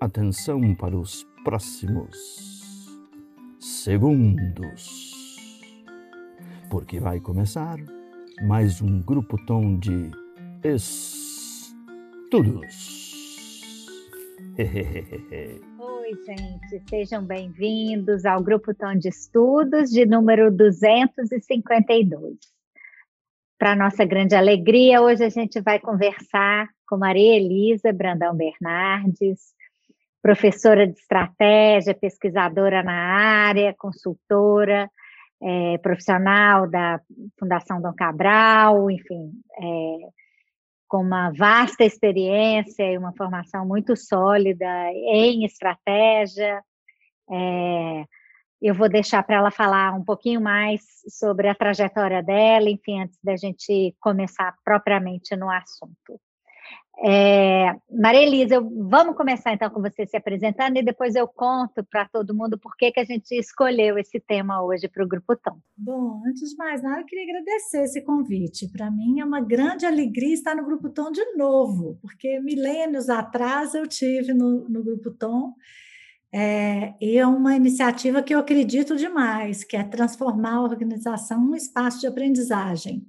Atenção para os próximos segundos, porque vai começar mais um grupo tom de estudos. Oi, gente, sejam bem-vindos ao Grupo Tom de Estudos de número 252. Para nossa grande alegria, hoje a gente vai conversar com Maria Elisa Brandão Bernardes, professora de estratégia, pesquisadora na área, consultora, é, profissional da Fundação Dom Cabral, enfim, é, com uma vasta experiência e uma formação muito sólida em estratégia. É, eu vou deixar para ela falar um pouquinho mais sobre a trajetória dela, enfim, antes da gente começar propriamente no assunto. É, Maria Elisa, vamos começar então com você se apresentando e depois eu conto para todo mundo por que, que a gente escolheu esse tema hoje para o Grupo Tom. Bom, antes de mais nada, eu queria agradecer esse convite. Para mim é uma grande alegria estar no Grupo Tom de novo, porque milênios atrás eu tive no, no Grupo Tom é, e é uma iniciativa que eu acredito demais, que é transformar a organização num espaço de aprendizagem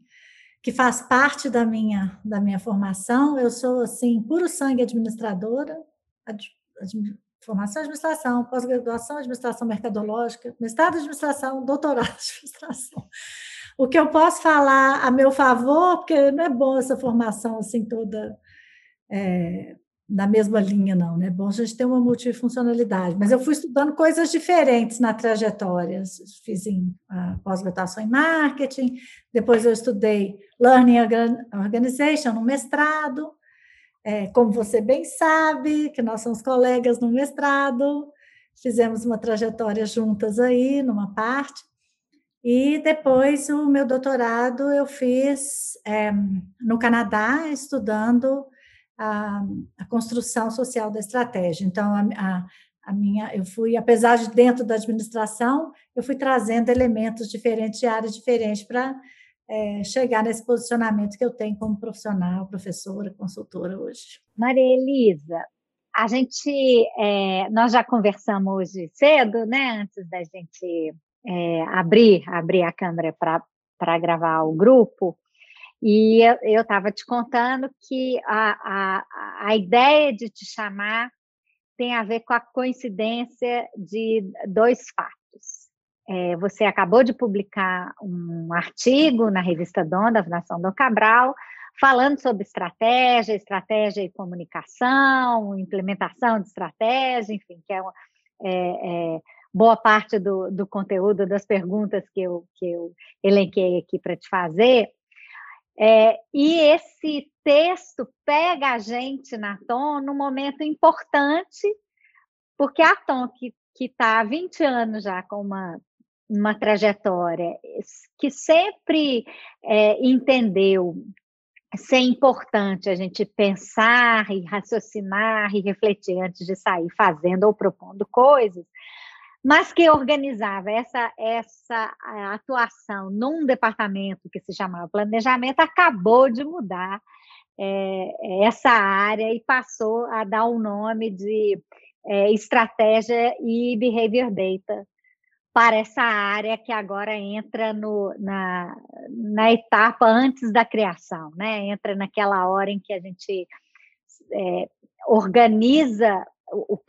que faz parte da minha, da minha formação. Eu sou, assim, puro sangue administradora, ad, ad, formação em administração, pós-graduação em administração mercadológica, mestrado em administração, doutorado em administração. O que eu posso falar a meu favor, porque não é bom essa formação assim toda é, na mesma linha, não, né? Bom, a gente tem uma multifuncionalidade, mas eu fui estudando coisas diferentes na trajetória. Fiz em pós-graduação em marketing, depois eu estudei Learning Organization no mestrado. É, como você bem sabe, que nós somos colegas no mestrado, fizemos uma trajetória juntas aí, numa parte. E depois o meu doutorado eu fiz é, no Canadá, estudando a, a construção social da estratégia. Então, a, a, a, minha, eu fui, apesar de dentro da administração, eu fui trazendo elementos diferentes de áreas diferentes para é, chegar nesse posicionamento que eu tenho como profissional, professora, consultora hoje. Maria Elisa, a gente, é, nós já conversamos hoje cedo, né, antes da gente é, abrir, abrir a câmera para gravar o grupo, e eu estava te contando que a, a, a ideia de te chamar tem a ver com a coincidência de dois fatos. É, você acabou de publicar um artigo na revista Dom, da Fundação Dom Cabral, falando sobre estratégia, estratégia e comunicação, implementação de estratégia, enfim, que é, é, é boa parte do, do conteúdo das perguntas que eu, que eu elenquei aqui para te fazer. É, e esse texto pega a gente na Tom num momento importante, porque a Tom, que está há 20 anos já com uma, uma trajetória, que sempre é, entendeu ser importante a gente pensar e raciocinar e refletir antes de sair fazendo ou propondo coisas, mas que organizava essa, essa atuação num departamento que se chamava planejamento, acabou de mudar é, essa área e passou a dar o um nome de é, estratégia e behavior data para essa área que agora entra no, na, na etapa antes da criação, né? entra naquela hora em que a gente é, organiza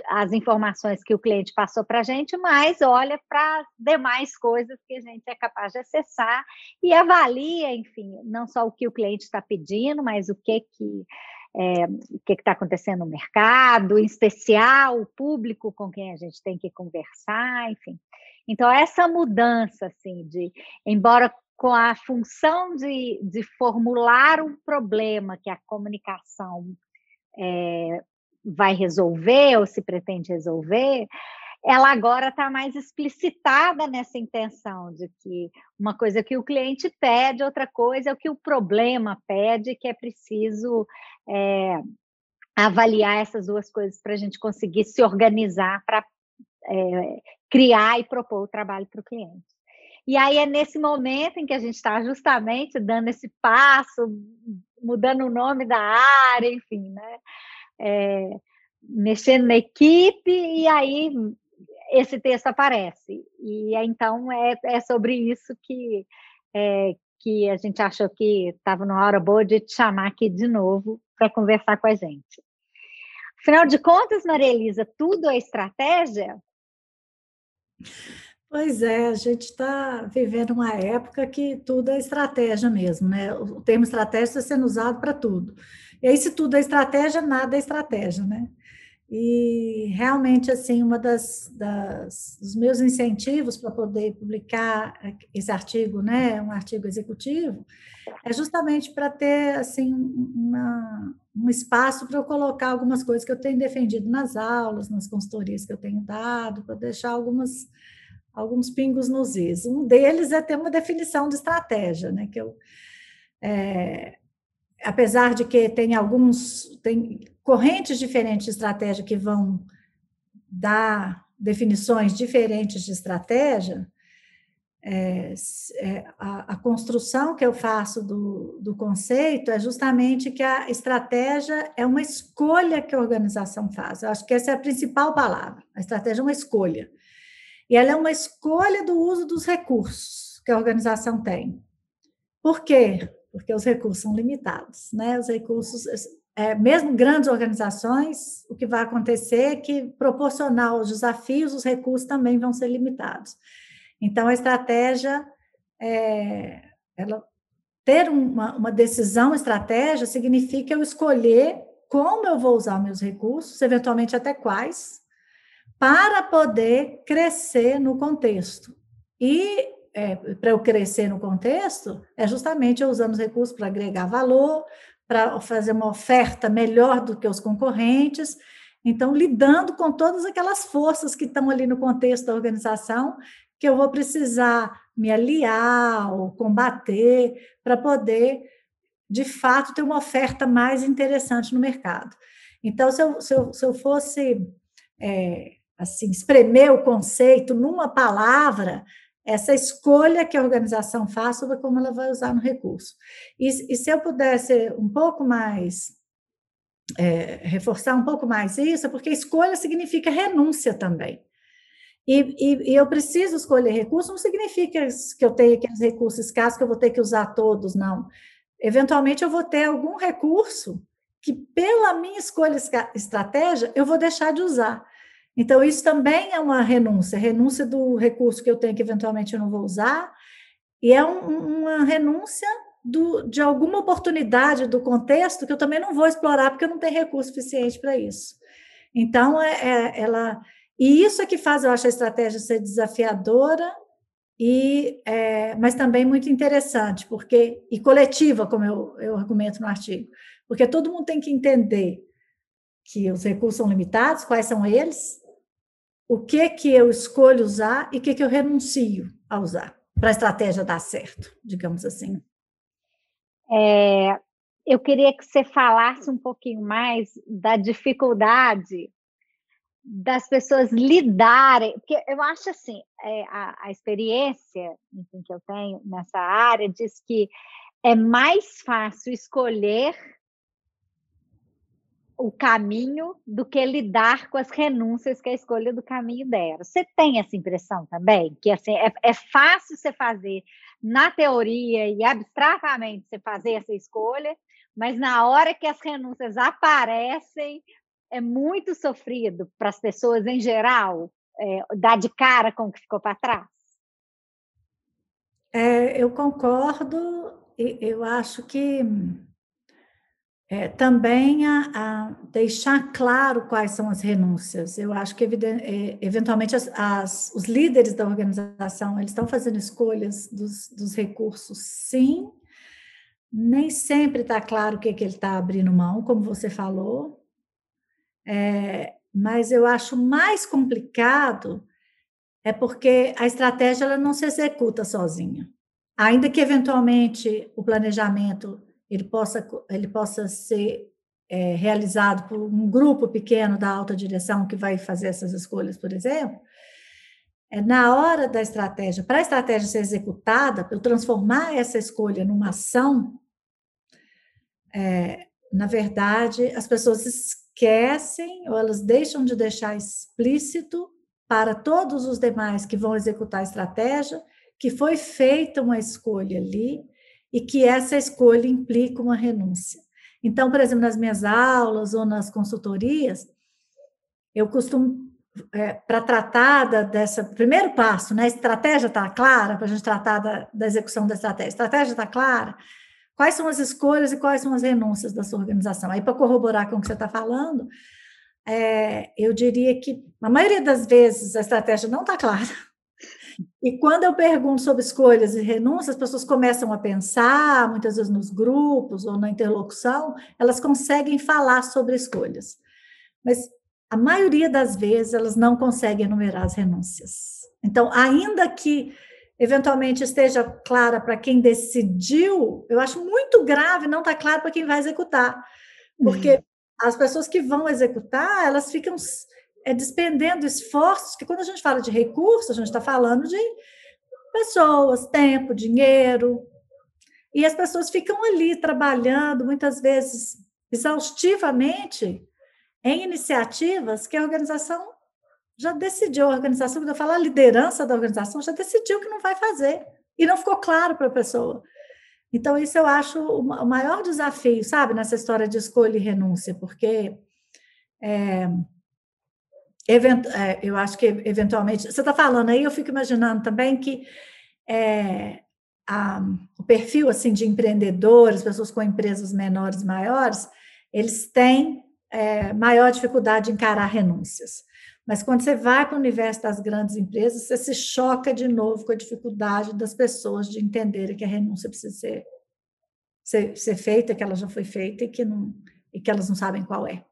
as informações que o cliente passou para a gente, mas olha para demais coisas que a gente é capaz de acessar e avalia, enfim, não só o que o cliente está pedindo, mas o que que é, o que está acontecendo no mercado, em especial o público com quem a gente tem que conversar, enfim. Então, essa mudança, assim, de, embora com a função de, de formular um problema que a comunicação é, vai resolver ou se pretende resolver, ela agora está mais explicitada nessa intenção de que uma coisa que o cliente pede, outra coisa é o que o problema pede, que é preciso é, avaliar essas duas coisas para a gente conseguir se organizar para é, criar e propor o trabalho para o cliente. E aí é nesse momento em que a gente está justamente dando esse passo, mudando o nome da área, enfim, né? É, mexendo na equipe, e aí esse texto aparece. E então é, é sobre isso que, é, que a gente achou que estava na hora boa de te chamar aqui de novo para conversar com a gente. Afinal de contas, Maria Elisa, tudo é estratégia? Pois é, a gente está vivendo uma época que tudo é estratégia mesmo, né? O termo estratégia está sendo usado para tudo. E aí, se tudo é estratégia, nada é estratégia, né? E realmente, assim, uma das, das dos meus incentivos para poder publicar esse artigo, né, um artigo executivo, é justamente para ter, assim, uma, um espaço para eu colocar algumas coisas que eu tenho defendido nas aulas, nas consultorias que eu tenho dado, para deixar algumas alguns pingos nos is. Um deles é ter uma definição de estratégia, né, que eu é, apesar de que tem alguns tem correntes diferentes de estratégia que vão dar definições diferentes de estratégia, é, é, a, a, construção que eu faço do, do conceito é justamente que a estratégia é uma escolha que a organização faz. Eu acho que essa é a principal palavra. A estratégia é uma escolha. E ela é uma escolha do uso dos recursos que a organização tem. Por quê? Porque os recursos são limitados, né? Os recursos é, mesmo grandes organizações, o que vai acontecer é que, proporcional aos desafios, os recursos também vão ser limitados. Então, a estratégia, é, ela, ter uma, uma decisão estratégia significa eu escolher como eu vou usar meus recursos, eventualmente até quais, para poder crescer no contexto. E é, para eu crescer no contexto, é justamente eu usando os recursos para agregar valor, para fazer uma oferta melhor do que os concorrentes. Então, lidando com todas aquelas forças que estão ali no contexto da organização, que eu vou precisar me aliar ou combater para poder, de fato, ter uma oferta mais interessante no mercado. Então, se eu, se eu, se eu fosse é, assim espremer o conceito numa palavra, essa escolha que a organização faz sobre como ela vai usar no recurso. E, e se eu pudesse um pouco mais, é, reforçar um pouco mais isso, porque escolha significa renúncia também. E, e, e, eu preciso escolher recursos, não significa que eu tenho aqueles recursos escassos que eu vou ter que usar todos, não. Eventualmente eu vou ter algum recurso que, pela minha escolha estratégia, eu vou deixar de usar. Então, isso também é uma renúncia, renúncia do recurso que eu tenho que eventualmente eu não vou usar, e é um, uma renúncia do, de alguma oportunidade do contexto que eu também não vou explorar, porque eu não tenho recurso suficiente para isso. Então, é, é, ela. E isso é que faz, eu acho, a estratégia ser desafiadora, e, é, mas também muito interessante, porque e coletiva, como eu, eu argumento no artigo, porque todo mundo tem que entender que os recursos são limitados, quais são eles, o que que eu escolho usar e o que que eu renuncio a usar para a estratégia dar certo, digamos assim. É, eu queria que você falasse um pouquinho mais da dificuldade das pessoas lidarem, porque eu acho assim, é, a, a, experiência enfim, que eu tenho nessa área diz que é mais fácil escolher o caminho do que lidar com as renúncias que a escolha do caminho dera. Você tem essa impressão também? Que assim, é, é fácil você fazer na teoria e abstratamente você fazer essa escolha, mas na hora que as renúncias aparecem, é muito sofrido para as pessoas em geral é, dar de cara com o que ficou para trás? É, eu concordo, eu acho que é, também a, a, deixar claro quais são as renúncias. Eu acho que, é, eventualmente, as, as, os líderes da organização eles estão fazendo escolhas dos, dos recursos, sim. Nem sempre está claro o que, que ele está abrindo mão, como você falou. É, mas eu acho mais complicado é porque a estratégia ela não se executa sozinha. Ainda que, eventualmente, o planejamento ele possa, ele possa ser é, realizado por um grupo pequeno da alta direção que vai fazer essas escolhas, por exemplo, é na hora da estratégia, para a estratégia ser executada, para eu transformar essa escolha numa ação, é, na verdade, as pessoas esquecem ou elas deixam de deixar explícito para todos os demais que vão executar a estratégia que foi feita uma escolha ali e que essa escolha implica uma renúncia. Então, por exemplo, nas minhas aulas ou nas consultorias, eu costumo, é, para tratar da, dessa primeiro passo, né? A estratégia está clara, para a gente tratar da, da execução da estratégia. A estratégia está clara, quais são as escolhas e quais são as renúncias da sua organização. Aí, para corroborar com o que você está falando, é, eu diria que, a maioria das vezes, a estratégia não está clara. E quando eu pergunto sobre escolhas e renúncias, as pessoas começam a pensar, muitas vezes nos grupos ou na interlocução, elas conseguem falar sobre escolhas. Mas a maioria das vezes elas não conseguem enumerar as renúncias. Então, ainda que eventualmente esteja clara para quem decidiu, eu acho muito grave não estar tá claro para quem vai executar. Porque uhum. as pessoas que vão executar, elas ficam é, despendendo esforços, que quando a gente fala de recursos, a gente está falando de pessoas, tempo, dinheiro, e as pessoas ficam ali trabalhando, muitas vezes exaustivamente, em iniciativas que a organização já decidiu, a organização, quando eu falo a liderança da organização, já decidiu que não vai fazer, e não ficou claro para a pessoa. Então, isso eu acho o maior desafio, sabe, nessa história de escolha e renúncia, porque é, Event, é, eu acho que eventualmente. Você está falando aí, eu fico imaginando também que é, a, o perfil assim de empreendedores, pessoas com empresas menores, maiores, eles têm é, maior dificuldade de encarar renúncias. Mas quando você vai para o universo das grandes empresas, você se choca de novo com a dificuldade das pessoas de entenderem que a renúncia precisa ser, ser, ser feita, que ela já foi feita e que, não, e que elas não sabem qual é.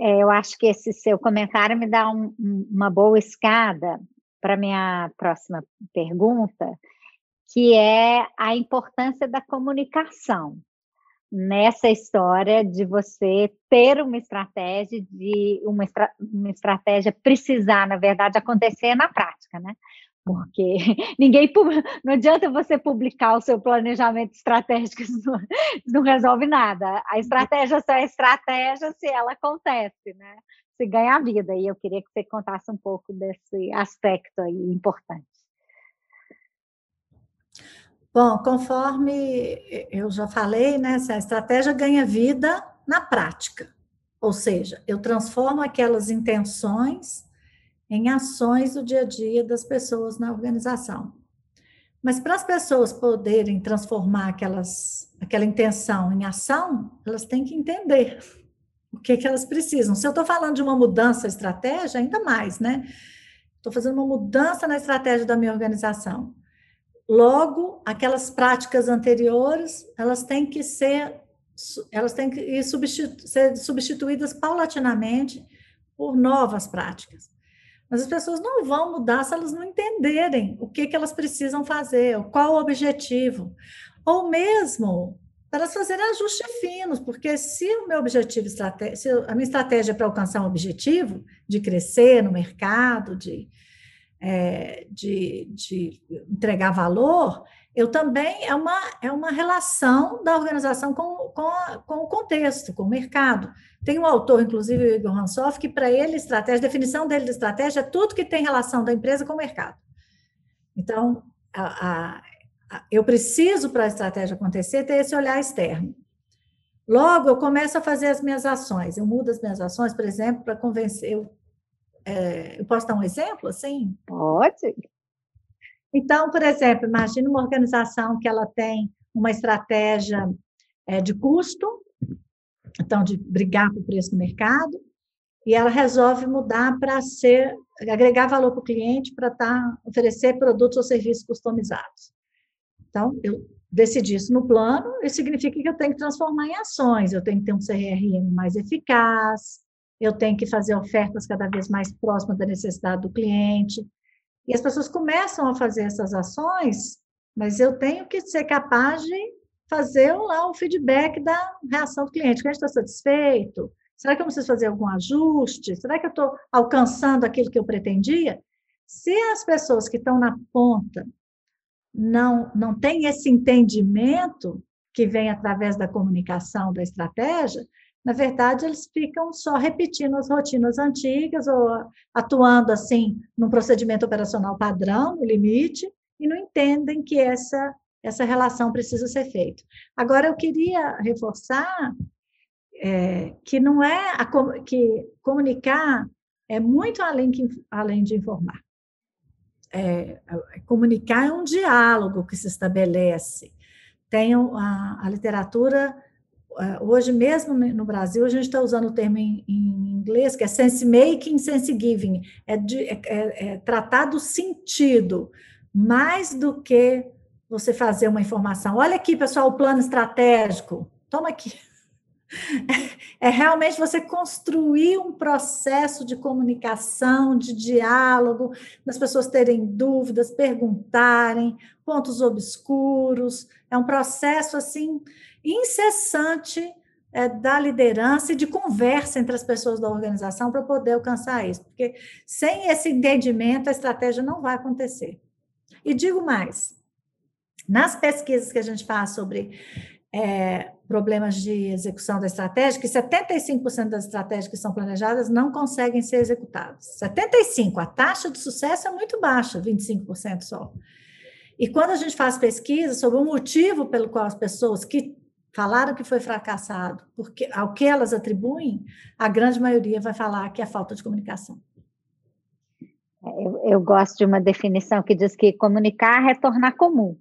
É, eu acho que esse seu comentário me dá um, uma boa escada para minha próxima pergunta, que é a importância da comunicação nessa história de você ter uma estratégia de uma, estra, uma estratégia precisar, na verdade, acontecer na prática, né? Porque ninguém não adianta você publicar o seu planejamento estratégico, isso não, resolve nada. A estratégia só é estratégia se ela acontece, né? Se ganha vida. E eu queria que você contasse um pouco desse aspecto aí importante. Bom, conforme eu já falei, né, a estratégia ganha vida na prática. Ou seja, eu transformo aquelas intenções em ações do dia a dia das pessoas na organização. Mas para as pessoas poderem transformar aquelas, aquela intenção em ação, elas têm que entender o que, que elas precisam. Se eu estou falando de uma mudança estratégia, ainda mais, né? Estou fazendo uma mudança na estratégia da minha organização. Logo, aquelas práticas anteriores, elas têm que ser, elas têm que substitu ser substituídas paulatinamente por novas práticas. Mas as pessoas não vão mudar se elas não entenderem o que, que elas precisam fazer, qual o objetivo. Ou mesmo para elas fazerem ajustes finos, porque se o meu objetivo, se a minha estratégia é para alcançar um objetivo de crescer no mercado, de, é, de, de entregar valor, eu também é uma, é uma relação da organização com, com, a, com o contexto, com o mercado. Tem um autor, inclusive, o Igor Hansoff, que para ele, estratégia, a definição dele de estratégia é tudo que tem relação da empresa com o mercado. Então, a, a, eu preciso, para a estratégia acontecer, ter esse olhar externo. Logo, eu começo a fazer as minhas ações. Eu mudo as minhas ações, por exemplo, para convencer. Eu, é, eu posso dar um exemplo assim? Pode. Então, por exemplo, imagine uma organização que ela tem uma estratégia é, de custo, então de brigar por preço no mercado, e ela resolve mudar para ser agregar valor para o cliente para tá, oferecer produtos ou serviços customizados. Então, eu decidi isso no plano, isso significa que eu tenho que transformar em ações, eu tenho que ter um CRM mais eficaz, eu tenho que fazer ofertas cada vez mais próximas da necessidade do cliente, e as pessoas começam a fazer essas ações, mas eu tenho que ser capaz de fazer lá o feedback da reação do cliente. O cliente está satisfeito? Será que eu preciso fazer algum ajuste? Será que eu estou alcançando aquilo que eu pretendia? Se as pessoas que estão na ponta não, não têm esse entendimento que vem através da comunicação, da estratégia, na verdade, eles ficam só repetindo as rotinas antigas ou atuando assim num procedimento operacional padrão, no limite, e não entendem que essa essa relação precisa ser feita. Agora, eu queria reforçar é, que não é a, que comunicar é muito além, que, além de informar. É, é, comunicar é um diálogo que se estabelece. Tem a, a literatura hoje mesmo no Brasil, a gente está usando o termo em, em, inglês, que é sense making, sense giving, é, de, é, é, é, tratar do sentido, mais do que você fazer uma informação. Olha aqui, pessoal, o plano estratégico. Toma aqui. É realmente você construir um processo de comunicação, de diálogo, das pessoas terem dúvidas, perguntarem, pontos obscuros. É um processo assim incessante é, da liderança e de conversa entre as pessoas da organização para poder alcançar isso. Porque sem esse entendimento, a estratégia não vai acontecer. E digo mais: nas pesquisas que a gente faz sobre é, problemas de execução da estratégia, que 75% das estratégias que são planejadas não conseguem ser executadas. 75%, a taxa de sucesso é muito baixa, 25% só. E quando a gente faz pesquisa sobre o motivo pelo qual as pessoas que falaram que foi fracassado, porque ao que elas atribuem, a grande maioria vai falar que é falta de comunicação. É, eu, eu gosto de uma definição que diz que comunicar é tornar comum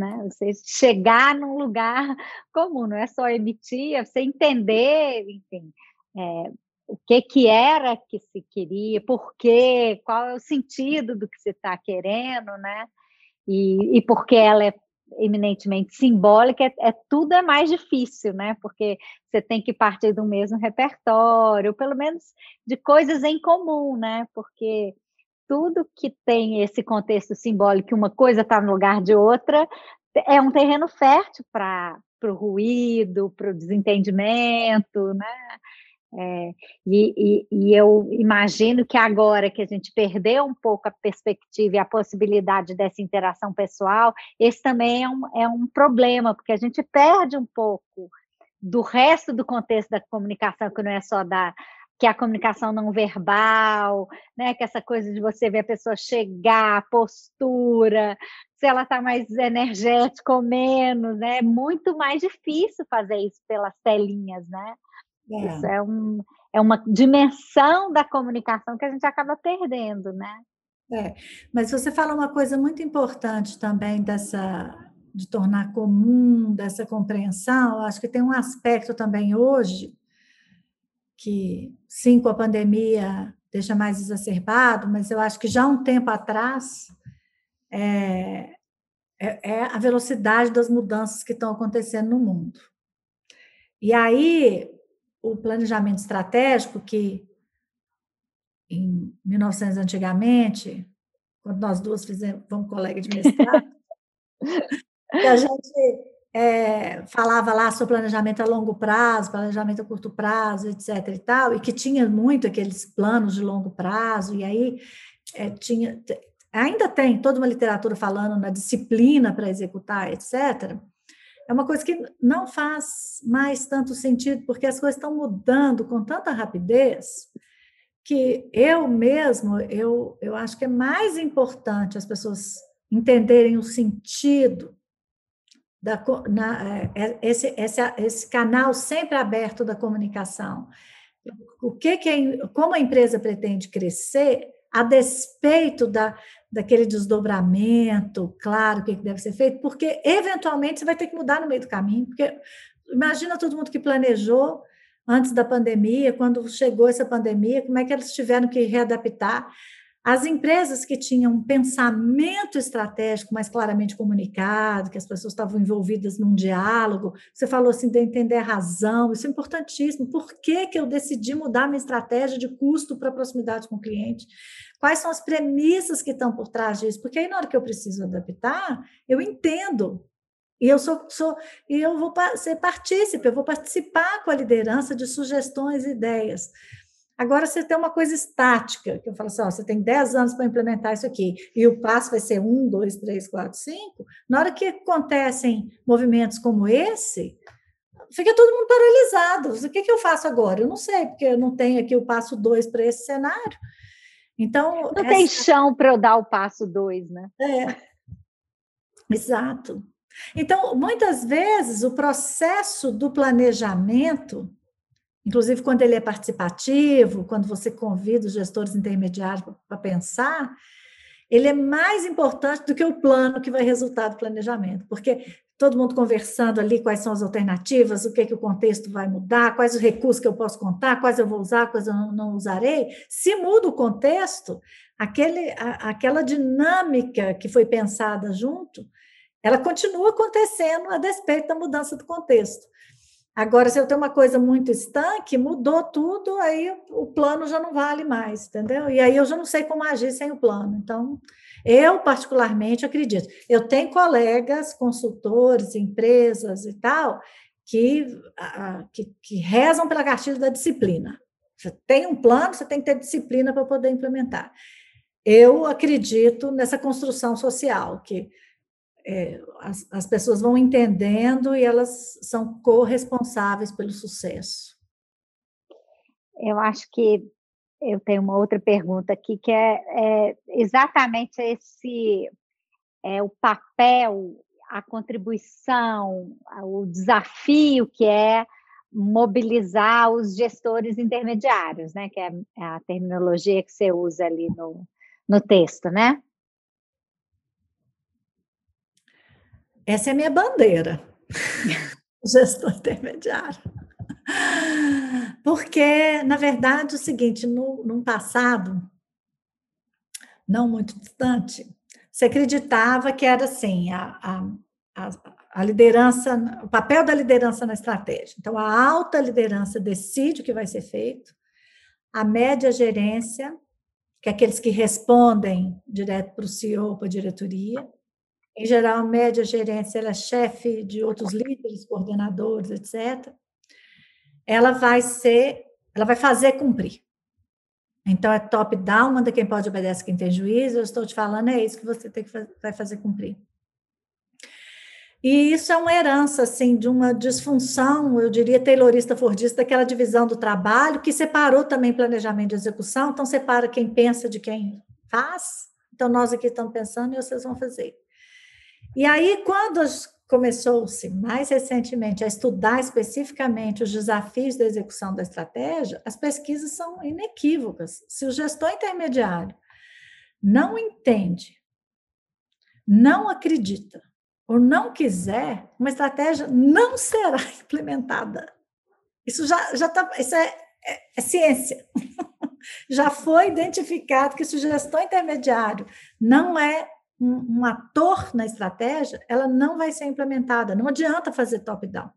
né? Você chegar num lugar comum, não é só emitir, é você entender, enfim, é, o que que era que se queria, por quê, qual é o sentido do que você está querendo, né? E, e porque ela é eminentemente simbólica, é, é, tudo é mais difícil, né? Porque você tem que partir do mesmo repertório, pelo menos de coisas em comum, né? Porque tudo que tem esse contexto simbólico, uma coisa está no lugar de outra, é um terreno fértil para o ruído, para o desentendimento, né? É, e, e, e, eu imagino que agora que a gente perdeu um pouco a perspectiva e a possibilidade dessa interação pessoal, esse também é um, é um problema, porque a gente perde um pouco do resto do contexto da comunicação, que não é só da, que a comunicação não verbal, né? Que essa coisa de você ver a pessoa chegar, postura, se ela está mais energética ou menos, né? É muito mais difícil fazer isso pelas telinhas, né? É. Isso é, um, é uma dimensão da comunicação que a gente acaba perdendo, né? É, mas você fala uma coisa muito importante também dessa de tornar comum dessa compreensão. Acho que tem um aspecto também hoje que, sim, com a pandemia deixa mais exacerbado, mas eu acho que já um tempo atrás é, é, é a velocidade das mudanças que estão acontecendo no mundo. E aí, o planejamento estratégico, que em 1900 antigamente, quando nós duas fizemos, fomos colega de mestrado, que a gente é, falava lá sobre planejamento a longo prazo, planejamento a curto prazo, etc. e tal, e que tinha muito aqueles planos de longo prazo, e aí é, tinha, ainda tem toda uma literatura falando na disciplina para executar, etc. É uma coisa que não faz mais tanto sentido, porque as coisas estão mudando com tanta rapidez que eu mesmo, eu, eu acho que é mais importante as pessoas entenderem o sentido da, na, é, é, esse, esse, esse canal sempre aberto da comunicação. O que, que como a empresa pretende crescer a despeito da, daquele desdobramento, claro, o que deve ser feito, porque eventualmente você vai ter que mudar no meio do caminho, porque imagina todo mundo que planejou antes da pandemia, quando chegou essa pandemia, como é que eles tiveram que readaptar. As empresas que tinham um pensamento estratégico mais claramente comunicado, que as pessoas estavam envolvidas num diálogo, você falou assim de entender a razão, isso é importantíssimo. Por que, que eu decidi mudar minha estratégia de custo para proximidade com o cliente? Quais são as premissas que estão por trás disso? Porque aí, na hora que eu preciso adaptar, eu entendo e eu sou, sou e eu vou ser partícipe, eu vou participar com a liderança de sugestões e ideias. Agora, você tem uma coisa estática, que eu falo assim, ó, você tem 10 anos para implementar isso aqui, e o passo vai ser 1, 2, 3, 4, 5. Na hora que acontecem movimentos como esse, fica todo mundo paralisado. O que, que eu faço agora? Eu não sei, porque eu não tenho aqui o passo dois para esse cenário. Então. Não essa... tem chão para eu dar o passo dois, né? É. Exato. Então, muitas vezes, o processo do planejamento, inclusive quando ele é participativo, quando você convida os gestores intermediários para pensar, ele é mais importante do que o plano que vai resultar do planejamento, porque todo mundo conversando ali quais são as alternativas, o que, que o contexto vai mudar, quais os recursos que eu posso contar, quais eu vou usar, quais eu não, não usarei. Se muda o contexto, aquele, a, aquela dinâmica que foi pensada junto, ela continua acontecendo a despeito da mudança do contexto. Agora, se eu tenho uma coisa muito estanque, mudou tudo, aí o plano já não vale mais, entendeu? E aí eu já não sei como agir sem o plano. Então, eu, particularmente, acredito. Eu tenho colegas, consultores, empresas e tal, que, que, que rezam pela cartilha da disciplina. Você tem um plano, você tem que ter disciplina para poder implementar. Eu acredito nessa construção social, que é, as, as pessoas vão entendendo e elas são corresponsáveis pelo sucesso. Eu acho que eu tenho uma outra pergunta aqui, que é, é exatamente esse é, o papel, a contribuição, o desafio que é mobilizar os gestores intermediários, né? Que é a terminologia que você usa ali no, no texto, né? Essa é a minha bandeira, gestor intermediário. Porque, na verdade, é o seguinte, no, no passado, não muito distante, se acreditava que era assim, a, a, a, a, liderança, o papel da liderança na estratégia. Então, a alta liderança decide o que vai ser feito, a média gerência, que é aqueles que respondem direto para o CEO, para a diretoria, em geral, média gerência ela é chefe de outros líderes, coordenadores, etc ela vai ser, ela vai fazer cumprir. Então, é top-down, manda quem pode, obedece quem tem juízo. Eu estou te falando, é isso que você tem que fazer, vai fazer cumprir. E isso é uma herança, assim, de uma disfunção, eu diria, taylorista, fordista, daquela divisão do trabalho, que separou também planejamento e execução, então separa quem pensa de quem faz. Então, nós aqui estamos pensando e vocês vão fazer. E aí, quando começou-se mais recentemente a estudar especificamente os desafios da execução da estratégia, as pesquisas são inequívocas. Se o gestor intermediário não entende, não acredita ou não quiser, uma estratégia não será implementada. Isso já já tá, isso é, é, é ciência. já foi identificado que se o gestor intermediário não é um, um ator na estratégia, ela não vai ser implementada. Não adianta fazer top-down.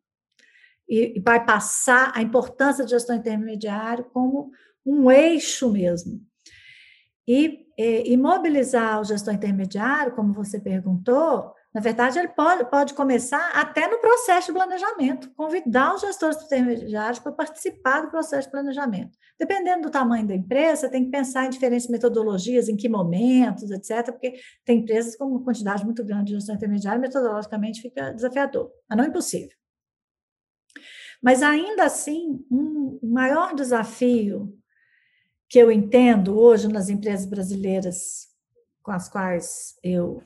E, e vai passar a importância de gestão intermediária como um eixo mesmo. E, e, e, mobilizar o gestor intermediário, como você perguntou, na verdade, ele pode, pode começar até no processo de planejamento, convidar os gestores intermediários para participar do processo de planejamento. Dependendo do tamanho da empresa, tem que pensar em diferentes metodologias, em que momentos, etc., porque tem empresas com uma quantidade muito grande de gestão intermediária, metodologicamente fica desafiador, mas não impossível. Mas ainda assim, um maior desafio que eu entendo hoje nas empresas brasileiras com as quais eu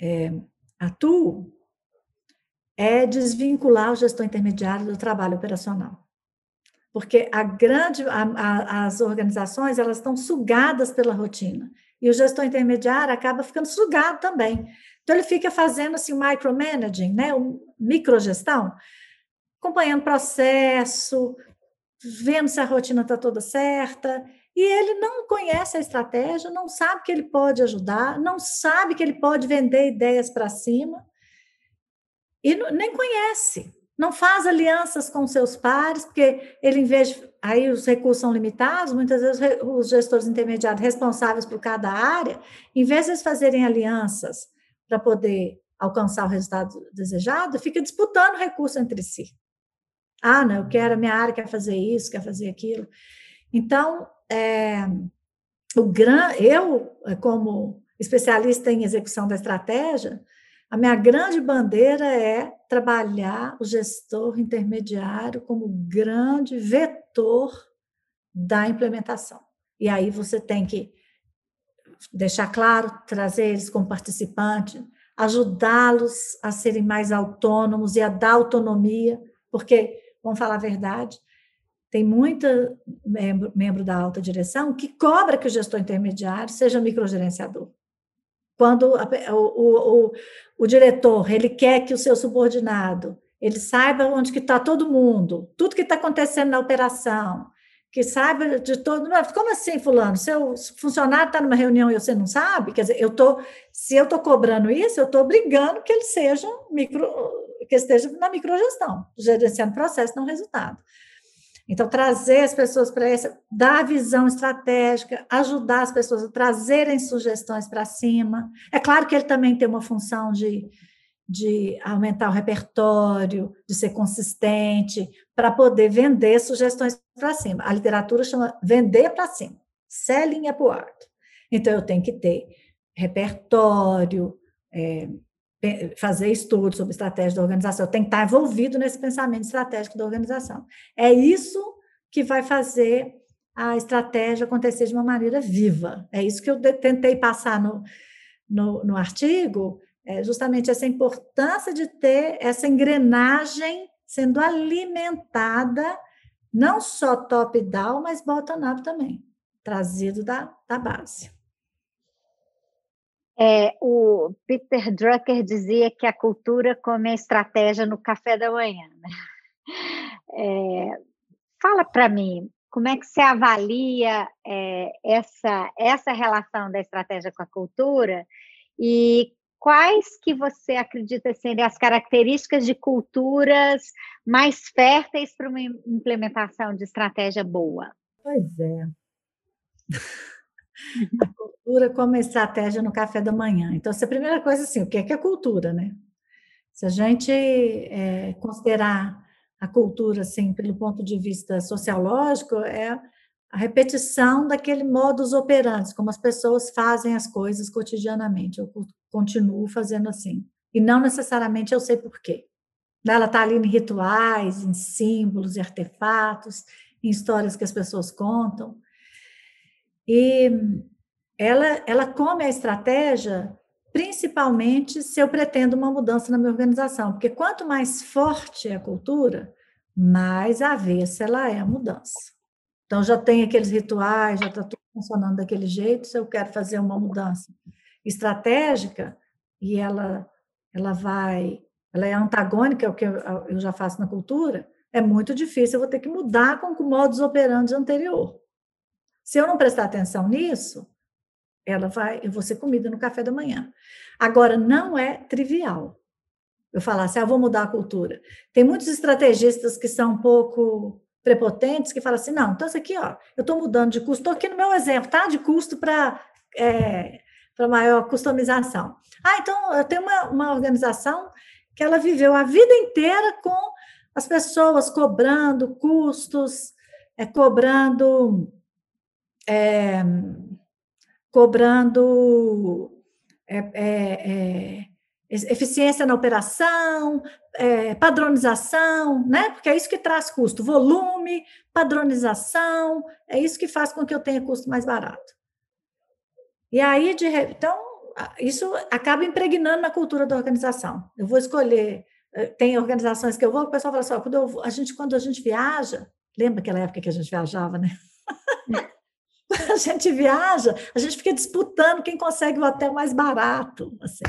é, atuo é desvincular o gestor intermediário do trabalho operacional. Porque a grande, a, a, as organizações elas estão sugadas pela rotina e o gestor intermediário acaba ficando sugado também. Então ele fica fazendo assim micromanaging, né, um, microgestão, acompanhando processo, vendo se a rotina está toda certa, e ele não conhece a estratégia, não sabe que ele pode ajudar, não sabe que ele pode vender ideias para cima, e nem conhece, não faz alianças com seus pares, porque ele, em vez de, aí os recursos são limitados, muitas vezes os gestores intermediários responsáveis por cada área, em vez de eles fazerem alianças para poder alcançar o resultado desejado, fica disputando recurso entre si. Ah, não, eu quero, a minha área quer fazer isso, quer fazer aquilo. Então, é, o gran, eu, como especialista em execução da estratégia, A minha grande bandeira é trabalhar o gestor intermediário como grande vetor da implementação. E aí você tem que deixar claro, trazer eles como participante, ajudá-los a serem mais autônomos e a dar autonomia, porque, vamos falar a verdade, tem muita membro, membro da alta direção que cobra que o gestor intermediário seja microgerenciador. Quando a, o, o, o, diretor ele quer que o seu subordinado ele saiba onde que está todo mundo, tudo que está acontecendo na operação, que saiba de todo. Como assim, fulano? Seu funcionário está numa reunião e você não sabe? Quer dizer, eu tô, se eu estou cobrando isso, eu estou obrigando que ele seja micro, que esteja na microgestão, gerenciando processo, não resultado. Então, trazer as pessoas para essa, dar visão estratégica, ajudar as pessoas a trazerem sugestões para cima. É claro que ele também tem uma função de, de aumentar o repertório, de ser consistente, para poder vender sugestões para cima. A literatura chama vender para cima, selling upward. Então, eu tenho que ter repertório, é, fazer estudos sobre estratégia da organização, tem que estar envolvido nesse pensamento estratégico da organização. É isso que vai fazer a estratégia acontecer de uma maneira viva. É isso que eu tentei passar no, no, no artigo, é justamente essa importância de ter essa engrenagem sendo alimentada, não só top-down, mas bottom-up também, trazido da, da base. É, o Peter Drucker dizia que a cultura come a estratégia no café da manhã. Né? É, fala para mim, como é que você avalia é, essa, essa relação da estratégia com a cultura e quais que você acredita serem as características de culturas mais férteis para uma implementação de estratégia boa? Pois é a cultura como estratégia no café da manhã. Então, essa é a primeira coisa, assim, o que é que é cultura, né? Se a gente é, considerar a cultura, assim, pelo ponto de vista sociológico, é a repetição daquele modus operandi, como as pessoas fazem as coisas cotidianamente. Eu continuo fazendo assim. E não necessariamente eu sei por quê. Ela está ali em rituais, em símbolos e artefatos, em histórias que as pessoas contam. E ela, ela come a estratégia principalmente se eu pretendo uma mudança na minha organização, porque quanto mais forte é a cultura, mais avessa ela é a mudança. Então, já tem aqueles rituais, já está tudo funcionando daquele jeito, se eu quero fazer uma mudança estratégica, e ela, ela vai, ela é antagônica ao que eu, já faço na cultura, é muito difícil, eu vou ter que mudar com o modus operandi anterior. Se eu não prestar atenção nisso, ela vai, eu vou ser comida no café da manhã. Agora, não é trivial eu falar assim, ah, vou mudar a cultura. Tem muitos estrategistas que são um pouco prepotentes que falam assim, não, então isso aqui, ó, eu estou mudando de custo, estou aqui no meu exemplo, tá? De custo para é, para maior customização. Ah, então eu tenho uma, uma organização que ela viveu a vida inteira com as pessoas cobrando custos, é, cobrando é, cobrando é, eficiência na operação, padronização, né? Porque é isso que traz custo, volume, padronização, é isso que faz com que eu tenha custo mais barato. E aí, de, então, isso acaba impregnando na cultura da organização. Eu vou escolher, tem organizações que eu vou, o pessoal fala assim, ó, quando eu, a gente, quando a gente viaja, lembra aquela época que a gente viajava, né? a gente viaja, a gente fica disputando quem consegue o hotel mais barato. Assim.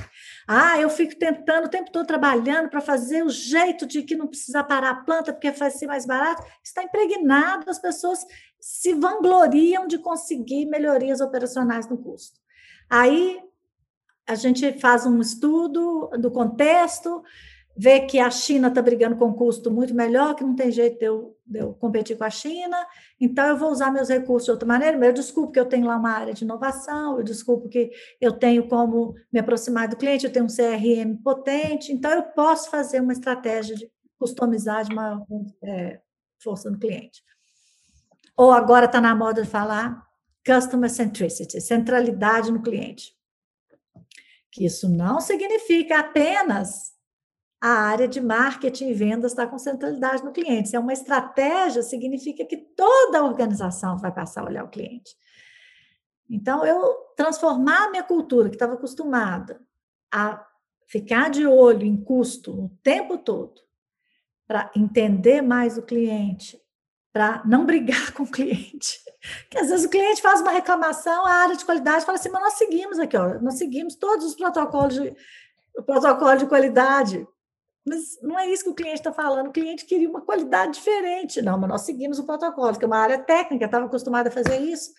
Ah, eu fico tentando o tempo todo trabalhando para fazer o jeito de que não precisa parar a planta porque vai ser mais barato. Está impregnado, as pessoas se vangloriam de conseguir melhorias operacionais no custo. Aí a gente faz um estudo do contexto, vê que a China está brigando com um custo muito melhor, que não tem jeito de eu, de eu, competir com a China, então eu vou usar meus recursos de outra maneira. Eu desculpo que eu tenho lá uma área de inovação, eu desculpo que eu tenho como me aproximar do cliente, eu tenho um CRM potente, então eu posso fazer uma estratégia de customizar de uma é, força no cliente. Ou agora está na moda de falar customer centricity, centralidade no cliente Que isso não significa apenas a área de marketing e vendas está com centralidade no cliente. Se é uma estratégia, significa que toda a organização vai passar a olhar o cliente. Então, eu transformar a minha cultura, que estava acostumada a ficar de olho em custo o tempo todo, para entender mais o cliente, para não brigar com o cliente. Que às vezes o cliente faz uma reclamação, a área de qualidade fala assim, mas nós seguimos aqui, ó, nós seguimos todos os protocolos de, o protocolo de qualidade. Mas não é isso que o cliente está falando. O cliente queria uma qualidade diferente. Não, mas nós seguimos o protocolo, que é uma área técnica, estava acostumada a fazer isso.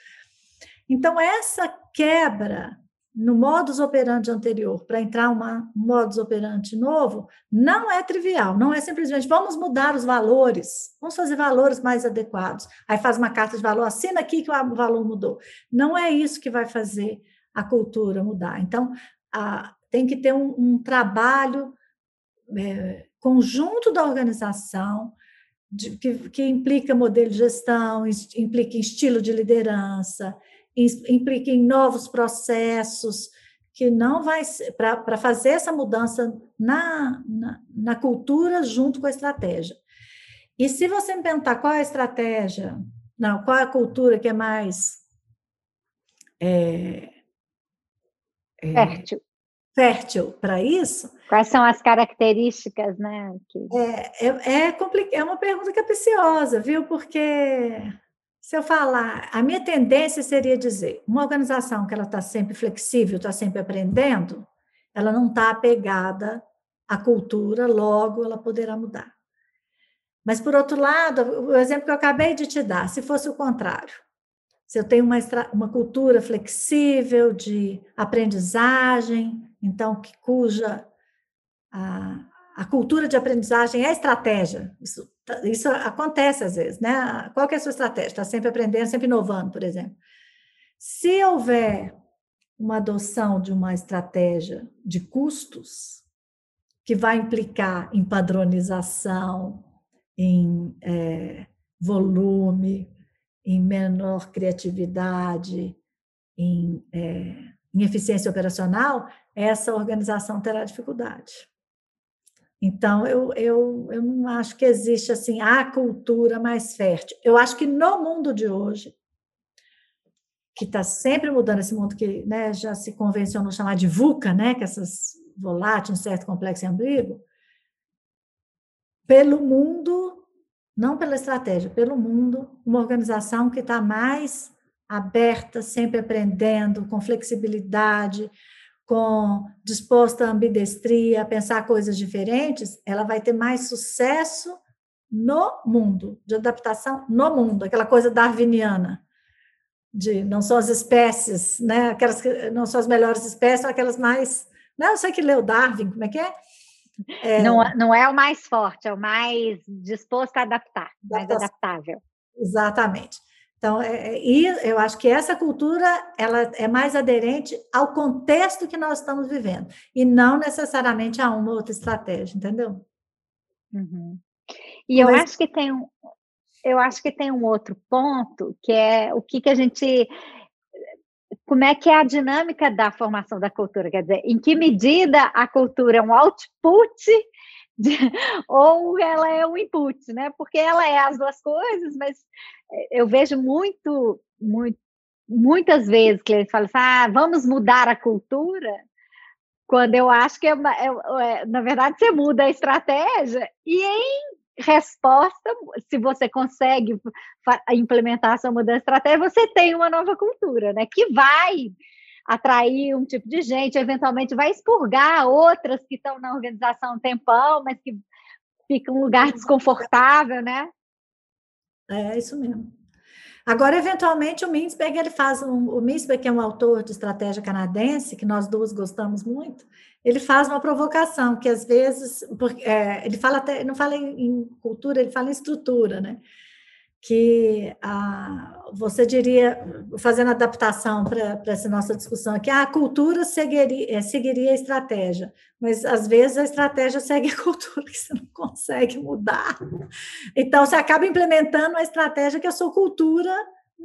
Então, essa quebra no modus operandi anterior para entrar um modus operandi novo não é trivial, não é simplesmente vamos mudar os valores, vamos fazer valores mais adequados. Aí faz uma carta de valor, assina aqui que o valor mudou. Não é isso que vai fazer a cultura mudar. Então, a, tem que ter um, um trabalho é, conjunto da organização, de, que, que implica modelo de gestão, implica estilo de liderança, implica em novos processos, que não vai para fazer essa mudança na, na, na, cultura junto com a estratégia. E se você me perguntar qual é a estratégia, não, qual é a cultura que é mais é, é, fértil, fértil para isso? Quais são as características, né? Que... É, é, é, é uma pergunta capiciosa, viu? Porque se eu falar, a minha tendência seria dizer, uma organização que ela está sempre flexível, está sempre aprendendo, ela não está apegada à cultura, logo ela poderá mudar. Mas, por outro lado, o exemplo que eu acabei de te dar, se fosse o contrário, se eu tenho uma, uma cultura flexível de aprendizagem, então, que, cuja a, a cultura de aprendizagem é estratégia, isso isso acontece às vezes, né? Qual é a sua estratégia? Está sempre aprendendo, sempre inovando, por exemplo. Se houver uma adoção de uma estratégia de custos, que vai implicar em padronização, em é, volume, em menor criatividade, em, é, em eficiência operacional, essa organização terá dificuldade. Então, eu, eu, eu não acho que existe assim a cultura mais fértil. Eu acho que no mundo de hoje, que está sempre mudando esse mundo que né, já se convencionou chamar de VUCA, né, que é essas voláteis, certo, complexo e ambíguo, pelo mundo, não pela estratégia, pelo mundo, uma organização que está mais aberta, sempre aprendendo, com flexibilidade, com disposta a ambidestria, a pensar coisas diferentes, ela vai ter mais sucesso no mundo, de adaptação no mundo, aquela coisa darwiniana, de não são as espécies, né, aquelas que não são as melhores espécies, são aquelas mais, não, eu sei que leu Darwin, como é que é? É não, não é o mais forte, é o mais disposto a adaptar, mais adaptável. Exatamente. Então, é, é, e eu acho que essa cultura ela é mais aderente ao contexto que nós estamos vivendo e não necessariamente a uma outra estratégia, entendeu? Uhum. E eu acho que tem um, eu acho que tem um outro ponto que é o que, que a gente como é que é a dinâmica da formação da cultura, quer dizer, em que medida a cultura é um output de, ou ela é um input, né? Porque ela é as duas coisas, mas é, eu vejo muito, muito muitas vezes que eles falam assim, ah, vamos mudar a cultura, quando eu acho que, é, é, é, na verdade, você muda a estratégia e em resposta, se você consegue implementar sua mudança de estratégia, você tem uma nova cultura, né? Que vai atrair um tipo de gente, eventualmente vai expurgar outras que estão na organização um tempão, mas que fica um lugar desconfortável, né? É isso mesmo. Agora, eventualmente, o Minsberg, ele faz um, o Minsberg, que é um autor de estratégia canadense, que nós duas gostamos muito, ele faz uma provocação, que às vezes, porque, é, ele fala até, não fala em, em, cultura, ele fala em estrutura, né? que ah, você diria, fazendo adaptação para essa nossa discussão aqui, ah, a cultura seguiria, eh, seguiria a estratégia, mas às vezes a estratégia segue a cultura, que você não consegue mudar. Então, você acaba implementando a estratégia que a sua cultura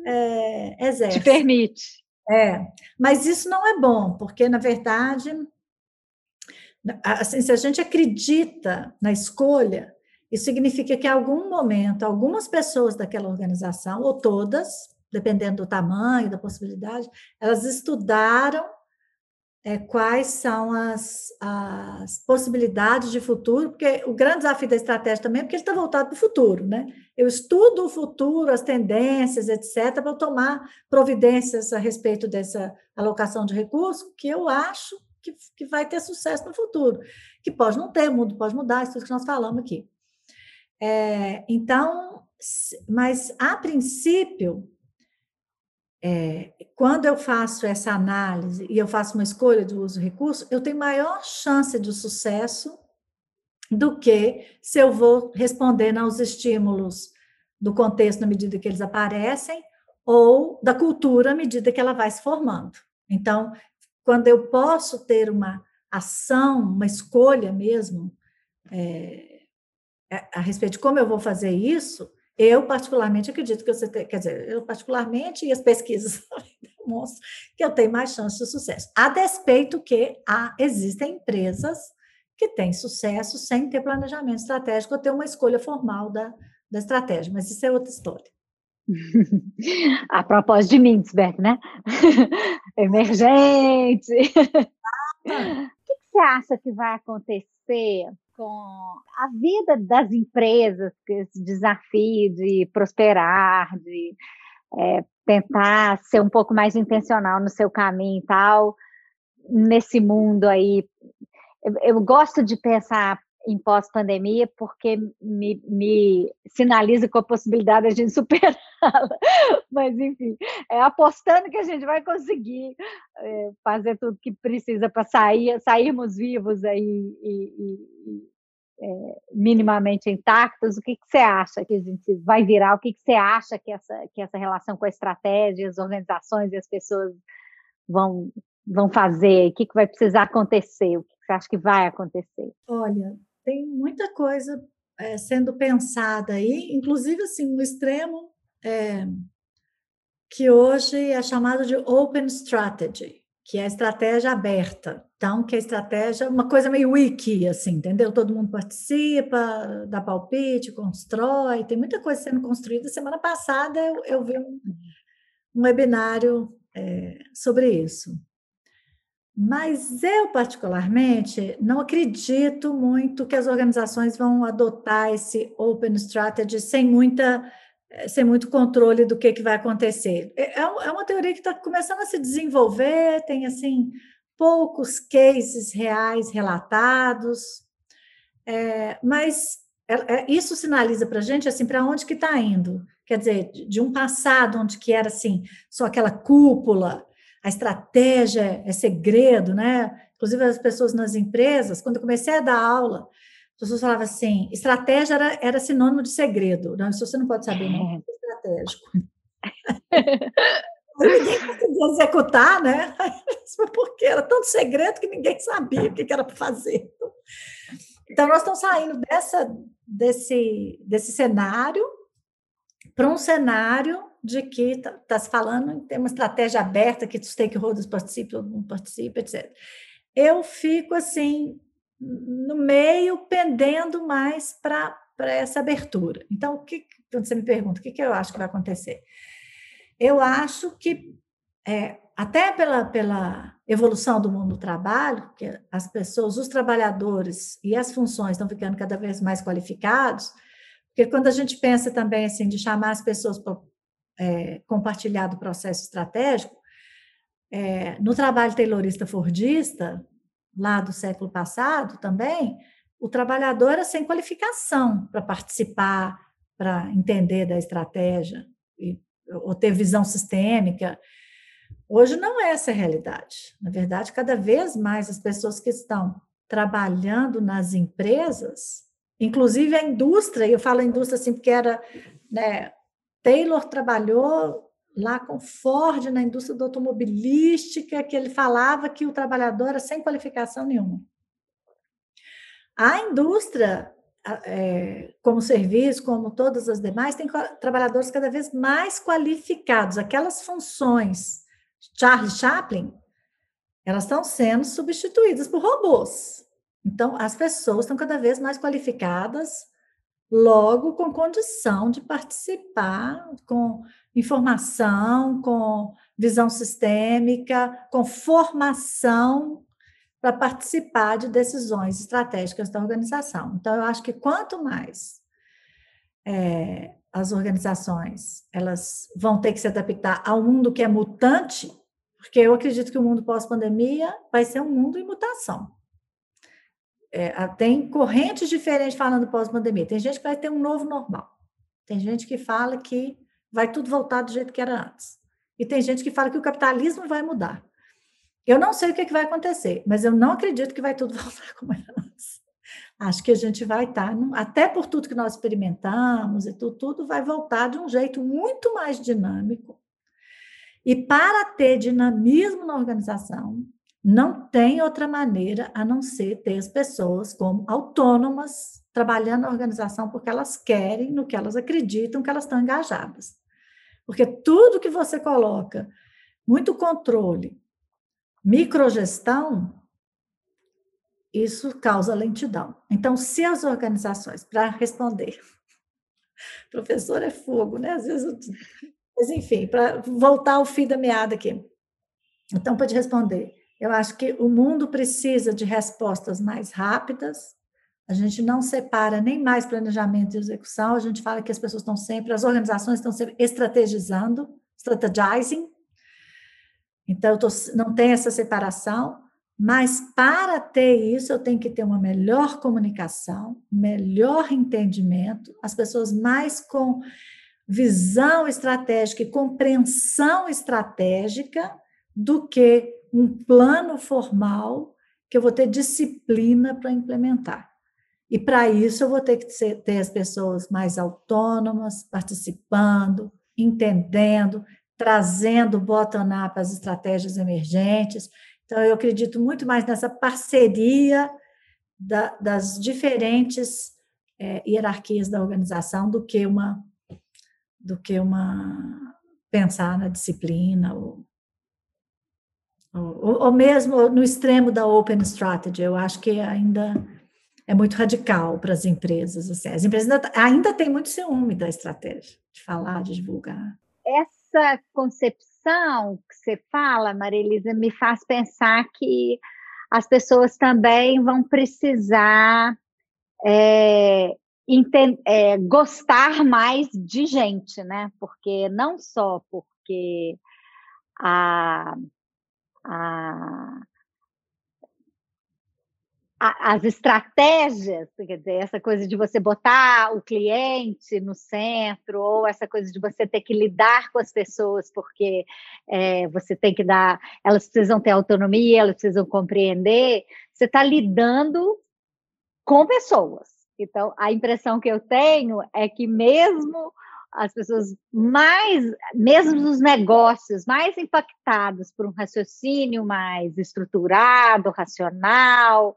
é, exerce. Te permite. É, mas isso não é bom, porque, na verdade, assim, se a gente acredita na escolha, isso significa que em algum momento, algumas pessoas daquela organização, ou todas, dependendo do tamanho, da possibilidade, elas estudaram é, quais são as, as possibilidades de futuro, porque o grande desafio da estratégia também é porque ele está voltado para o futuro, né? Eu estudo o futuro, as tendências, etc., para tomar providências a respeito dessa alocação de recursos, que eu acho que, que vai ter sucesso no futuro, que pode não ter, o mundo pode mudar, isso que nós falamos aqui. É, então, mas a princípio, é, quando eu faço essa análise e eu faço uma escolha de uso recurso, eu tenho maior chance de sucesso do que se eu vou respondendo aos estímulos do contexto na medida que eles aparecem ou da cultura à medida que ela vai se formando. Então, quando eu posso ter uma ação, uma escolha mesmo é, a respeito de como eu vou fazer isso, eu, particularmente, acredito que você tem, quer dizer, eu, particularmente, e as pesquisas demonstram que eu tenho mais chance de sucesso. A despeito que há, existem empresas que têm sucesso sem ter planejamento estratégico ou ter uma escolha formal da, da estratégia, mas isso é outra história. A propósito de Mintzberg, né? Emergente. O que você acha que vai acontecer com a vida das empresas, esse desafio de prosperar, de é, tentar ser um pouco mais intencional no seu caminho e tal, nesse mundo aí. Eu, eu gosto de pensar em pós-pandemia, porque me, me, sinaliza com a possibilidade de a gente superá-la. Mas, enfim, é apostando que a gente vai conseguir é, fazer tudo que precisa para sair, sairmos vivos aí e, e é, minimamente intactos. O que, que, você acha que a gente vai virar? O que, que você acha que essa, que essa relação com a estratégia, as organizações e as pessoas vão, vão fazer? O que, que vai precisar acontecer? O que, você acha que vai acontecer? Olha, tem muita coisa é, sendo pensada aí, inclusive assim, no extremo é, que hoje é chamado de Open Strategy, que é a estratégia aberta. Então, que a estratégia, uma coisa meio wiki, assim, entendeu? Todo mundo participa, dá palpite, constrói, tem muita coisa sendo construída. Semana passada eu, eu vi um, um webinário é, sobre isso. Mas eu, particularmente, não acredito muito que as organizações vão adotar esse Open Strategy sem muita sem muito controle do que, que vai acontecer. É, é, é uma teoria que está começando a se desenvolver, tem assim poucos cases reais relatados, é, mas é, é, isso sinaliza para a gente assim para onde que está indo. Quer dizer, de um passado onde que era assim só aquela cúpula a estratégia é segredo, né? Inclusive as pessoas nas empresas, quando eu comecei a dar aula, as pessoas falavam assim, estratégia era, era sinônimo de segredo. Não, isso você não pode saber, não, é estratégico. ninguém conseguia executar, né? Porque era tanto segredo que ninguém sabia o que era para fazer. Então, nós estamos saindo dessa, desse, desse cenário para um cenário de que está tá se falando tem uma estratégia aberta que os stakeholders participam, todo mundo participa, etc. Eu fico assim no meio pendendo mais para essa abertura. Então, o que quando você me pergunta o que, que eu acho que vai acontecer, eu acho que é, até pela, pela evolução do mundo do trabalho, que as pessoas, os trabalhadores e as funções estão ficando cada vez mais qualificados, porque quando a gente pensa também assim de chamar as pessoas para é, compartilhar do processo estratégico, é, no trabalho taylorista fordista, lá do século passado também, o trabalhador era sem qualificação para participar, para entender da estratégia, e, ou ter visão sistêmica. Hoje não é essa a realidade. Na verdade, cada vez mais as pessoas que estão trabalhando nas empresas, inclusive a indústria, e eu falo indústria assim porque era né, Taylor trabalhou lá com Ford na indústria da automobilística, que ele falava que o trabalhador era sem qualificação nenhuma. A indústria, é, como serviço, como todas as demais, tem trabalhadores cada vez mais qualificados. Aquelas funções Charles Chaplin, elas estão sendo substituídas por robôs. Então, as pessoas estão cada vez mais qualificadas, logo com condição de participar, com informação, com visão sistêmica, com formação para participar de decisões estratégicas da organização. Então, eu acho que quanto mais é, as organizações elas vão ter que se adaptar ao mundo que é mutante, porque eu acredito que o mundo pós-pandemia vai ser um mundo em mutação. É, tem correntes diferentes falando pós-pandemia. Tem gente que vai ter um novo normal. Tem gente que fala que vai tudo voltar do jeito que era antes. E tem gente que fala que o capitalismo vai mudar. Eu não sei o que, é que vai acontecer, mas eu não acredito que vai tudo voltar como era antes. Acho que a gente vai estar, tá até por tudo que nós experimentamos e tudo, tudo vai voltar de um jeito muito mais dinâmico. E para ter dinamismo na organização, não tem outra maneira a não ser ter as pessoas como autônomas, trabalhando na organização porque elas querem, no que elas acreditam, que elas estão engajadas. Porque tudo que você coloca, muito controle, microgestão, isso causa lentidão. Então, se as organizações, para responder, professor é fogo, né? Às vezes, mas enfim, para voltar ao fim da meada aqui. Então, te responder, eu acho que o mundo precisa de respostas mais rápidas. A gente não separa nem mais planejamento e execução, a gente fala que as pessoas estão sempre, as organizações estão sempre estrategizando, strategizing. Então, tô, não tem essa separação. Mas para ter isso, eu tenho que ter uma melhor comunicação, melhor entendimento, as pessoas mais com visão estratégica e compreensão estratégica do que um plano formal que eu vou ter disciplina para implementar. E para isso eu vou ter que ter as pessoas mais autônomas, participando, entendendo, trazendo bottom-up as estratégias emergentes então, eu acredito muito mais nessa parceria da, das diferentes é, hierarquias da organização do que uma do que uma pensar na disciplina ou, ou, ou mesmo no extremo da open strategy. Eu acho que ainda é muito radical para as empresas. Assim. As empresas ainda, ainda têm muito ciúme da estratégia, de falar, de divulgar. Essa concepção que você fala, Maria Elisa, me faz pensar que as pessoas também vão precisar é, é, gostar mais de gente, né? Porque não só porque a, a, as estratégias, quer dizer, essa coisa de você botar o cliente no centro, ou essa coisa de você ter que lidar com as pessoas, porque é, você tem que dar, elas precisam ter autonomia, elas precisam compreender, você está lidando com pessoas. Então, a impressão que eu tenho é que mesmo as pessoas mais, mesmo os negócios mais impactados por um raciocínio mais estruturado, racional,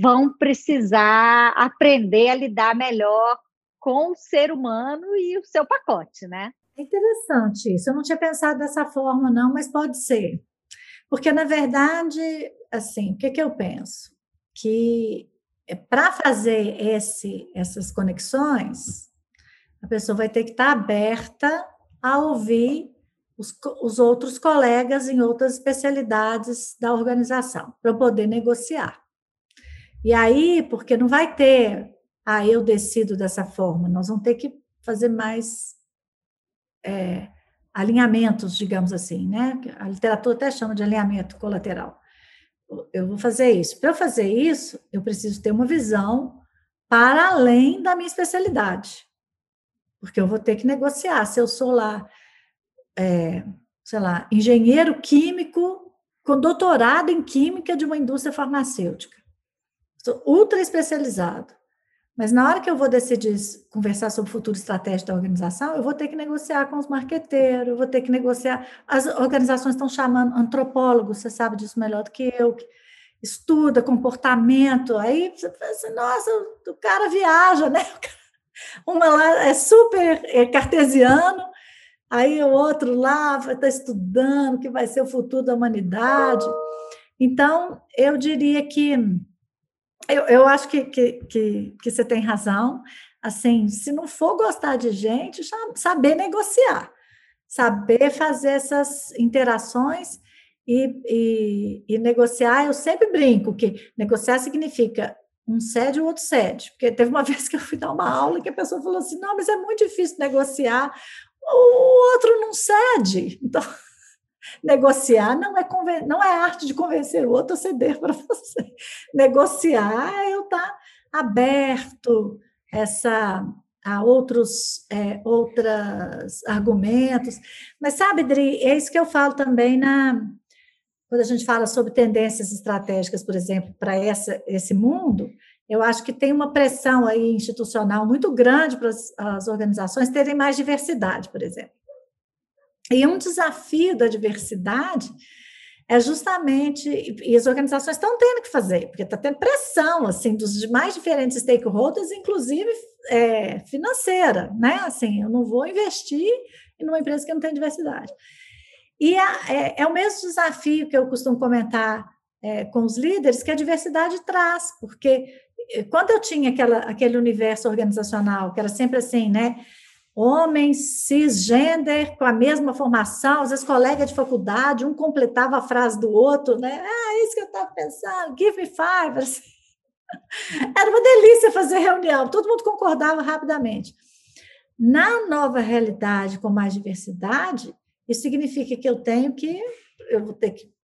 vão precisar aprender a lidar melhor com o ser humano e o seu pacote, né? É interessante isso. Eu não tinha pensado dessa forma, não, mas pode ser. Porque, na verdade, assim, o que, que eu penso? Que é, para fazer esse, essas conexões, a pessoa vai ter que estar aberta a ouvir os, os outros colegas em outras especialidades da organização, para poder negociar. E aí, porque não vai ter, ah, eu decido dessa forma, nós vamos ter que fazer mais é, alinhamentos, digamos assim, né? A literatura até chama de alinhamento colateral. Eu vou fazer isso. Para eu fazer isso, eu preciso ter uma visão para além da minha especialidade, porque eu vou ter que negociar. Se eu sou lá, é, sei lá, engenheiro químico com doutorado em química de uma indústria farmacêutica, Sou ultra especializado. Mas na hora que eu vou decidir conversar sobre o futuro estratégico da organização, eu vou ter que negociar com os marqueteiros, vou ter que negociar. As organizações estão chamando antropólogos, você sabe disso melhor do que eu, que estuda comportamento. Aí você fala assim, nossa, o cara viaja, né? Uma lá é super é cartesiano, aí o outro lá estar estudando o que vai ser o futuro da humanidade. Então, eu diria que eu, eu acho que, que, que, que você tem razão. Assim, se não for gostar de gente, saber negociar, saber fazer essas interações e, e, e, negociar. Eu sempre brinco que negociar significa um cede, o outro cede. Porque teve uma vez que eu fui dar uma aula que a pessoa falou assim: não, mas é muito difícil negociar, o outro não cede. Então, negociar não é, não é arte de convencer o outro a ceder para você. Negociar é eu estar tá aberto essa a outros é, outros argumentos. Mas sabe, Dri, é isso que eu falo também na quando a gente fala sobre tendências estratégicas, por exemplo, para esse mundo, eu acho que tem uma pressão aí institucional muito grande para as, organizações terem mais diversidade, por exemplo. E um desafio da diversidade é justamente, e as organizações estão tendo que fazer, porque está tendo pressão, assim, dos mais diferentes stakeholders, inclusive é, financeira, né? Assim, eu não vou investir em uma empresa que não tem diversidade. E é, é, o mesmo desafio que eu costumo comentar é, com os líderes que a diversidade traz, porque eh, quando eu tinha aquela, aquele universo organizacional, que era sempre assim, né? Homens cisgênero com a mesma formação, às vezes colega de faculdade, um completava a frase do outro, né? Ah, é isso que eu estava pensando, give me five. Assim. Era uma delícia fazer reunião, todo mundo concordava rapidamente. Na nova realidade, com mais diversidade, isso significa que eu tenho que, eu vou ter que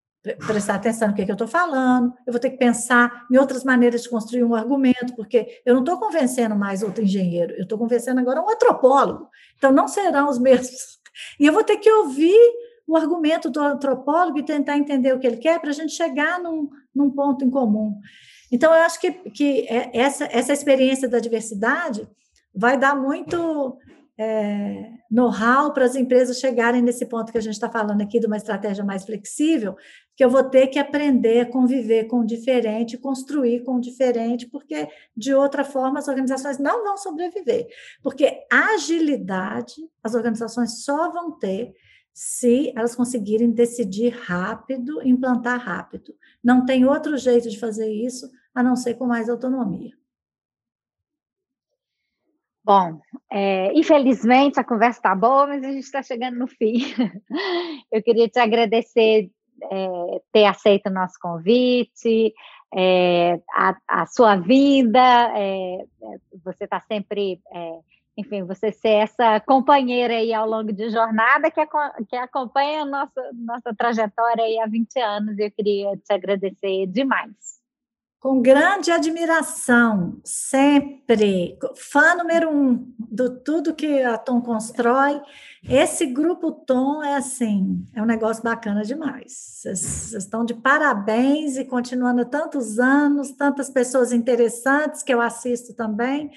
prestar atenção no que, é que eu estou falando, eu vou ter que pensar em outras maneiras de construir um argumento, porque eu não estou convencendo mais outro engenheiro, eu estou convencendo agora um antropólogo. Então, não serão os mesmos. E eu vou ter que ouvir o argumento do antropólogo e tentar entender o que ele quer para a gente chegar num, num ponto em comum. Então, eu acho que, que é, essa, essa experiência da diversidade vai dar muito é, know-how para as empresas chegarem nesse ponto que a gente está falando aqui de uma estratégia mais flexível, que eu vou ter que aprender a conviver com o diferente, construir com o diferente, porque de outra forma as organizações não vão sobreviver. Porque agilidade as organizações só vão ter se elas conseguirem decidir rápido, implantar rápido. Não tem outro jeito de fazer isso a não ser com mais autonomia. Bom, é, infelizmente a conversa está boa, mas a gente está chegando no fim. Eu queria te agradecer é, ter aceito o nosso convite, é, a, a, sua vida, é, você está sempre, é, enfim, você ser essa companheira aí ao longo de jornada que, que acompanha a nossa, nossa trajetória aí há 20 anos, eu queria te agradecer demais com grande admiração, sempre, fã número um do tudo que a Tom constrói. Esse grupo Tom é assim, é um negócio bacana demais. Vocês estão de parabéns e continuando tantos anos, tantas pessoas interessantes que eu assisto também.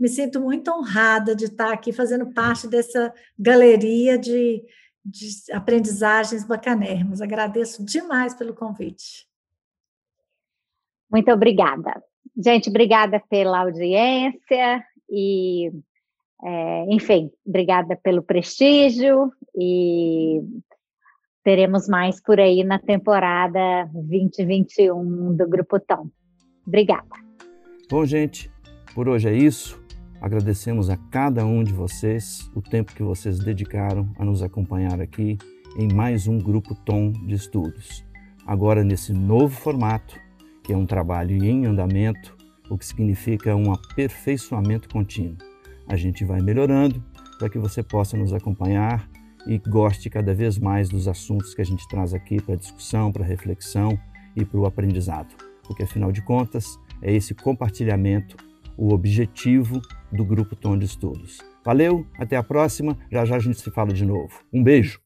Me sinto muito honrada de estar aqui fazendo parte dessa galeria de, de aprendizagens bacanérrimas. Agradeço demais pelo convite. Muito obrigada. Gente, obrigada pela audiência e, é, enfim, obrigada pelo prestígio e teremos mais por aí na temporada 2021 do Grupo Tom. Obrigada. Bom, gente, por hoje é isso. Agradecemos a cada um de vocês o tempo que vocês dedicaram a nos acompanhar aqui em mais um Grupo Tom de Estudos. Agora nesse novo formato que é um trabalho em andamento, o que significa um aperfeiçoamento contínuo. A gente vai melhorando para que você possa nos acompanhar e goste cada vez mais dos assuntos que a gente traz aqui para discussão, para reflexão e para o aprendizado. Porque afinal de contas, é esse compartilhamento o objetivo do Grupo Tom de Estudos. Valeu, até a próxima. Já já a gente se fala de novo. Um beijo.